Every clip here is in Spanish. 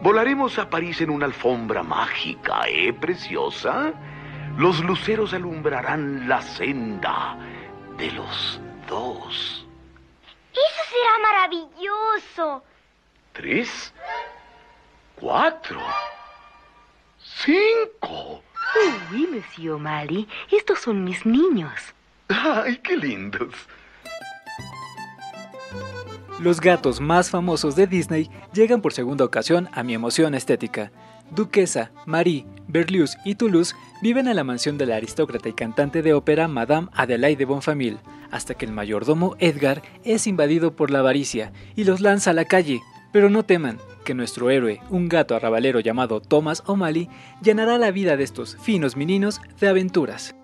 Volaremos a París en una alfombra mágica, ¿eh, preciosa? Los luceros alumbrarán la senda de los dos. Eso será maravilloso. Tres, cuatro, cinco. Uy, Monsieur O'Malley, estos son mis niños. ¡Ay, qué lindos! Los gatos más famosos de Disney llegan por segunda ocasión a mi emoción estética. Duquesa, Marie, Berlioz y Toulouse viven en la mansión de la aristócrata y cantante de ópera Madame Adelaide de Bonfamille, hasta que el mayordomo Edgar es invadido por la avaricia y los lanza a la calle. Pero no teman, que nuestro héroe, un gato arrabalero llamado Thomas O'Malley, llenará la vida de estos finos meninos de aventuras.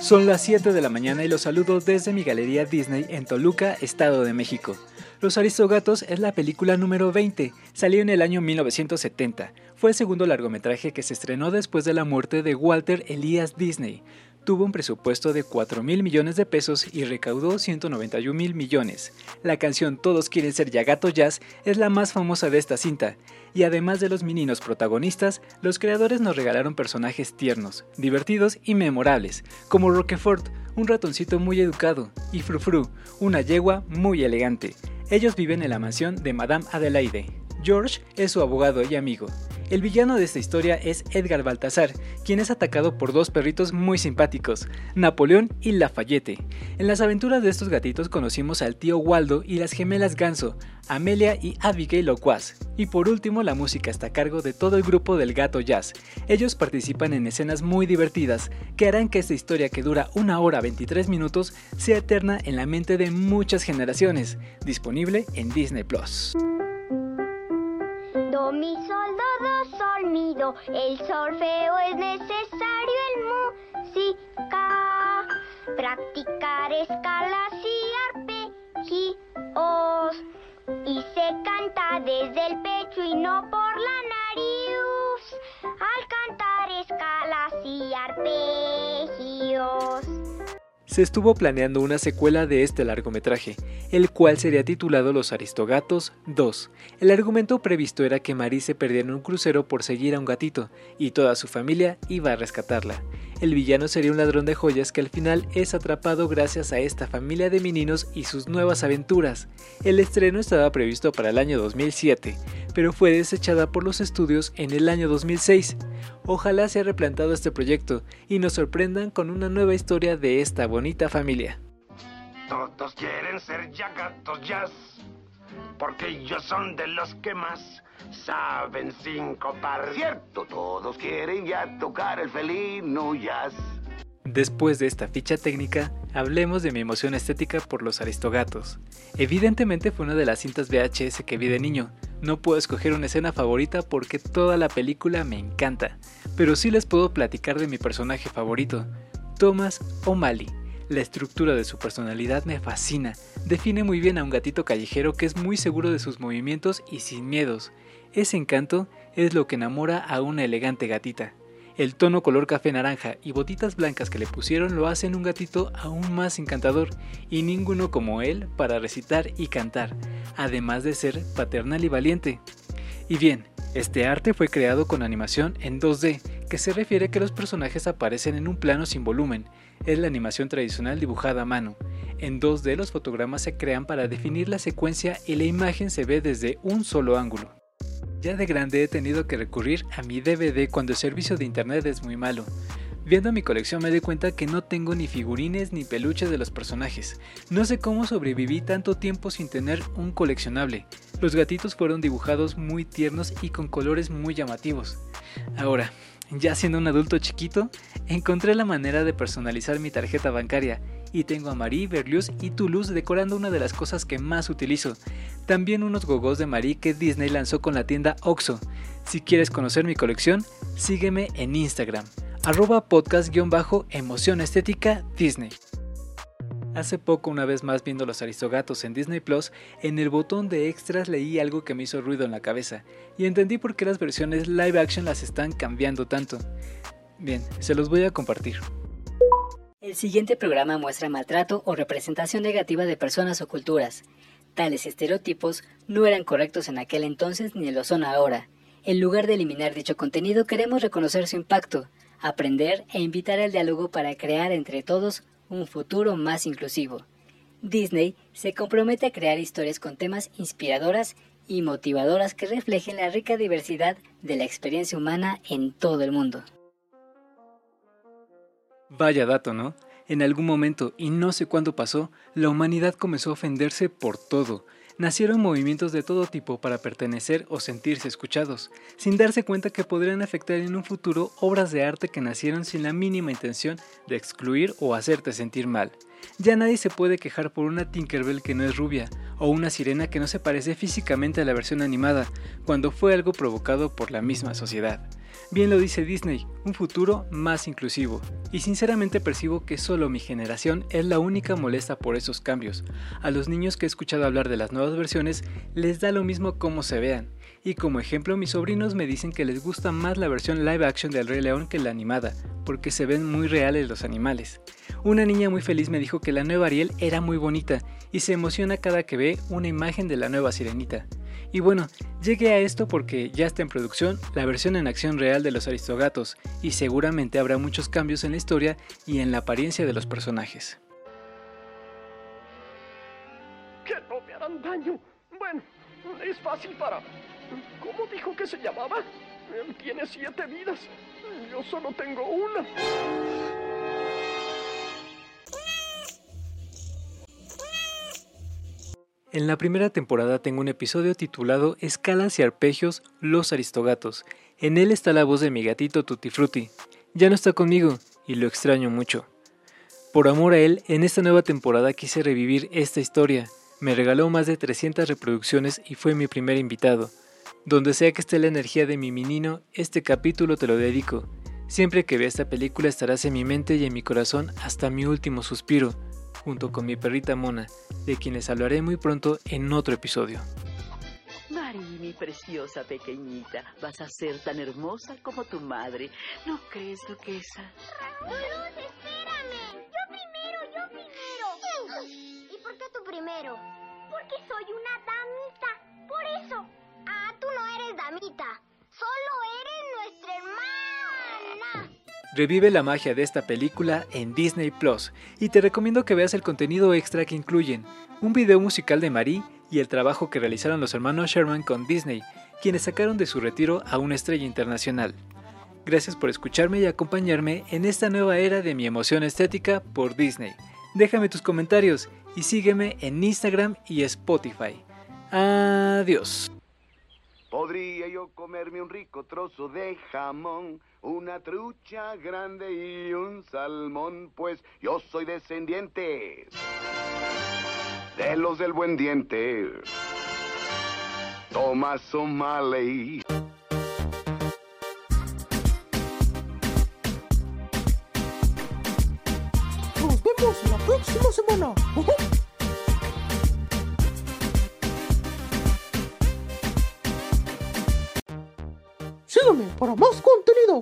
Son las 7 de la mañana y los saludo desde mi galería Disney en Toluca, Estado de México. Los Aristogatos es la película número 20, salió en el año 1970. Fue el segundo largometraje que se estrenó después de la muerte de Walter Elias Disney. Tuvo un presupuesto de 4 mil millones de pesos y recaudó 191 mil millones. La canción Todos quieren ser Yagato Jazz es la más famosa de esta cinta, y además de los meninos protagonistas, los creadores nos regalaron personajes tiernos, divertidos y memorables, como Roquefort, un ratoncito muy educado, y Frufru, una yegua muy elegante. Ellos viven en la mansión de Madame Adelaide. George es su abogado y amigo. El villano de esta historia es Edgar Baltasar, quien es atacado por dos perritos muy simpáticos, Napoleón y Lafayette. En las aventuras de estos gatitos conocimos al tío Waldo y las gemelas Ganso, Amelia y Abigail Loquaz. Y por último, la música está a cargo de todo el grupo del Gato Jazz. Ellos participan en escenas muy divertidas que harán que esta historia que dura una hora 23 minutos sea eterna en la mente de muchas generaciones. Disponible en Disney Plus. El solfeo es necesario en música. Practicar escalas y arpegios. Y se canta desde el pecho y no por la nariz. Al cantar escalas y arpegios se estuvo planeando una secuela de este largometraje, el cual sería titulado Los Aristogatos 2. El argumento previsto era que Marie se perdiera en un crucero por seguir a un gatito, y toda su familia iba a rescatarla. El villano sería un ladrón de joyas que al final es atrapado gracias a esta familia de meninos y sus nuevas aventuras. El estreno estaba previsto para el año 2007, pero fue desechada por los estudios en el año 2006. Ojalá se haya replantado este proyecto y nos sorprendan con una nueva historia de esta bonita familia. Todos quieren ser ya gatos jazz, porque ellos son de los que más saben cinco par. Cierto, todos quieren ya tocar el felino jazz. Después de esta ficha técnica, hablemos de mi emoción estética por los Aristogatos. Evidentemente fue una de las cintas VHS que vi de niño. No puedo escoger una escena favorita porque toda la película me encanta, pero sí les puedo platicar de mi personaje favorito, Thomas O'Malley. La estructura de su personalidad me fascina, define muy bien a un gatito callejero que es muy seguro de sus movimientos y sin miedos. Ese encanto es lo que enamora a una elegante gatita. El tono color café naranja y botitas blancas que le pusieron lo hacen un gatito aún más encantador y ninguno como él para recitar y cantar, además de ser paternal y valiente. Y bien, este arte fue creado con animación en 2D, que se refiere a que los personajes aparecen en un plano sin volumen. Es la animación tradicional dibujada a mano. En 2D los fotogramas se crean para definir la secuencia y la imagen se ve desde un solo ángulo. Ya de grande he tenido que recurrir a mi DVD cuando el servicio de internet es muy malo. Viendo mi colección me di cuenta que no tengo ni figurines ni peluches de los personajes. No sé cómo sobreviví tanto tiempo sin tener un coleccionable. Los gatitos fueron dibujados muy tiernos y con colores muy llamativos. Ahora, ya siendo un adulto chiquito, encontré la manera de personalizar mi tarjeta bancaria y tengo a Marie, Berlioz y Toulouse decorando una de las cosas que más utilizo. También unos gogos de Marie que Disney lanzó con la tienda Oxo. Si quieres conocer mi colección, sígueme en Instagram, arroba podcast-emoción estética Disney. Hace poco, una vez más viendo Los Aristogatos en Disney Plus, en el botón de extras leí algo que me hizo ruido en la cabeza y entendí por qué las versiones live action las están cambiando tanto. Bien, se los voy a compartir. El siguiente programa muestra maltrato o representación negativa de personas o culturas. Tales estereotipos no eran correctos en aquel entonces ni lo son ahora. En lugar de eliminar dicho contenido, queremos reconocer su impacto, aprender e invitar al diálogo para crear entre todos un futuro más inclusivo. Disney se compromete a crear historias con temas inspiradoras y motivadoras que reflejen la rica diversidad de la experiencia humana en todo el mundo. Vaya dato, ¿no? En algún momento, y no sé cuándo pasó, la humanidad comenzó a ofenderse por todo, nacieron movimientos de todo tipo para pertenecer o sentirse escuchados, sin darse cuenta que podrían afectar en un futuro obras de arte que nacieron sin la mínima intención de excluir o hacerte sentir mal. Ya nadie se puede quejar por una Tinkerbell que no es rubia, o una sirena que no se parece físicamente a la versión animada, cuando fue algo provocado por la misma sociedad. Bien lo dice Disney, un futuro más inclusivo. Y sinceramente percibo que solo mi generación es la única molesta por esos cambios. A los niños que he escuchado hablar de las nuevas versiones les da lo mismo cómo se vean. Y como ejemplo, mis sobrinos me dicen que les gusta más la versión live action del Rey León que la animada, porque se ven muy reales los animales. Una niña muy feliz me dijo que la nueva Ariel era muy bonita y se emociona cada que ve una imagen de la nueva sirenita. Y bueno, llegué a esto porque ya está en producción la versión en acción real de los Aristogatos y seguramente habrá muchos cambios en la historia y en la apariencia de los personajes. Que no me harán daño. Bueno, es fácil para... ¿Cómo dijo que se llamaba? Él tiene siete vidas. Yo solo tengo una. En la primera temporada tengo un episodio titulado Escalas y arpegios Los Aristogatos. En él está la voz de mi gatito Tutti Frutti. Ya no está conmigo y lo extraño mucho. Por amor a él, en esta nueva temporada quise revivir esta historia. Me regaló más de 300 reproducciones y fue mi primer invitado. Donde sea que esté la energía de mi menino, este capítulo te lo dedico. Siempre que vea esta película estarás en mi mente y en mi corazón hasta mi último suspiro junto con mi perrita Mona, de quienes hablaré muy pronto en otro episodio. Mari, mi preciosa pequeñita, vas a ser tan hermosa como tu madre. ¿No crees, duquesa? Luz, espérame. Yo primero, yo primero. ¿Y por qué tú primero? Porque soy una damita. Por eso. Revive la magia de esta película en Disney Plus y te recomiendo que veas el contenido extra que incluyen un video musical de Marie y el trabajo que realizaron los hermanos Sherman con Disney, quienes sacaron de su retiro a una estrella internacional. Gracias por escucharme y acompañarme en esta nueva era de mi emoción estética por Disney. Déjame tus comentarios y sígueme en Instagram y Spotify. Adiós. Podría yo comerme un rico trozo de jamón, una trucha grande y un salmón, pues yo soy descendiente de los del buen diente. Thomas O'Malley. Nos vemos la próxima semana. Para más contenido.